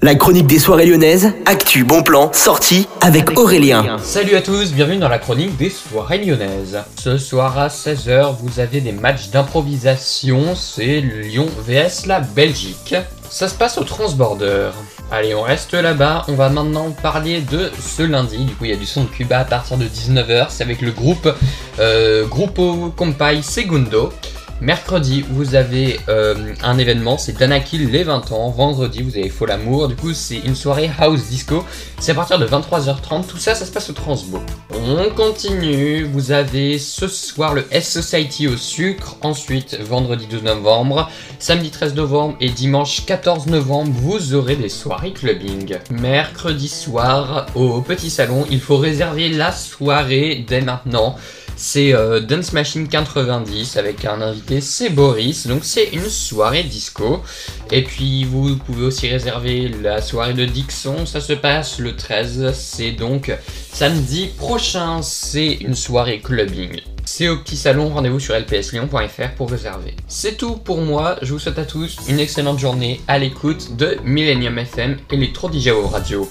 La chronique des soirées lyonnaises, actu, bon plan, sortie avec Aurélien. Salut à tous, bienvenue dans la chronique des soirées lyonnaises. Ce soir à 16h, vous avez des matchs d'improvisation, c'est Lyon vs la Belgique. Ça se passe au Transborder. Allez, on reste là-bas, on va maintenant parler de ce lundi. Du coup, il y a du son de Cuba à partir de 19h, c'est avec le groupe euh, Grupo Compay Segundo. Mercredi, vous avez euh, un événement, c'est Danakil les 20 ans. Vendredi, vous avez Faux l'amour. Du coup, c'est une soirée house disco. C'est à partir de 23h30. Tout ça, ça se passe au Transbo. On continue. Vous avez ce soir le S Society au sucre. Ensuite, vendredi 12 novembre, samedi 13 novembre et dimanche 14 novembre, vous aurez des soirées clubbing. Mercredi soir, au petit salon, il faut réserver la soirée dès maintenant. C'est euh, Dance Machine 90 avec un invité, c'est Boris. Donc c'est une soirée disco. Et puis vous pouvez aussi réserver la soirée de Dixon. Ça se passe le 13. C'est donc samedi prochain. C'est une soirée clubbing. C'est au petit salon, rendez-vous sur lpslyon.fr pour réserver. C'est tout pour moi, je vous souhaite à tous une excellente journée à l'écoute de Millennium FM Electro DJ Radio.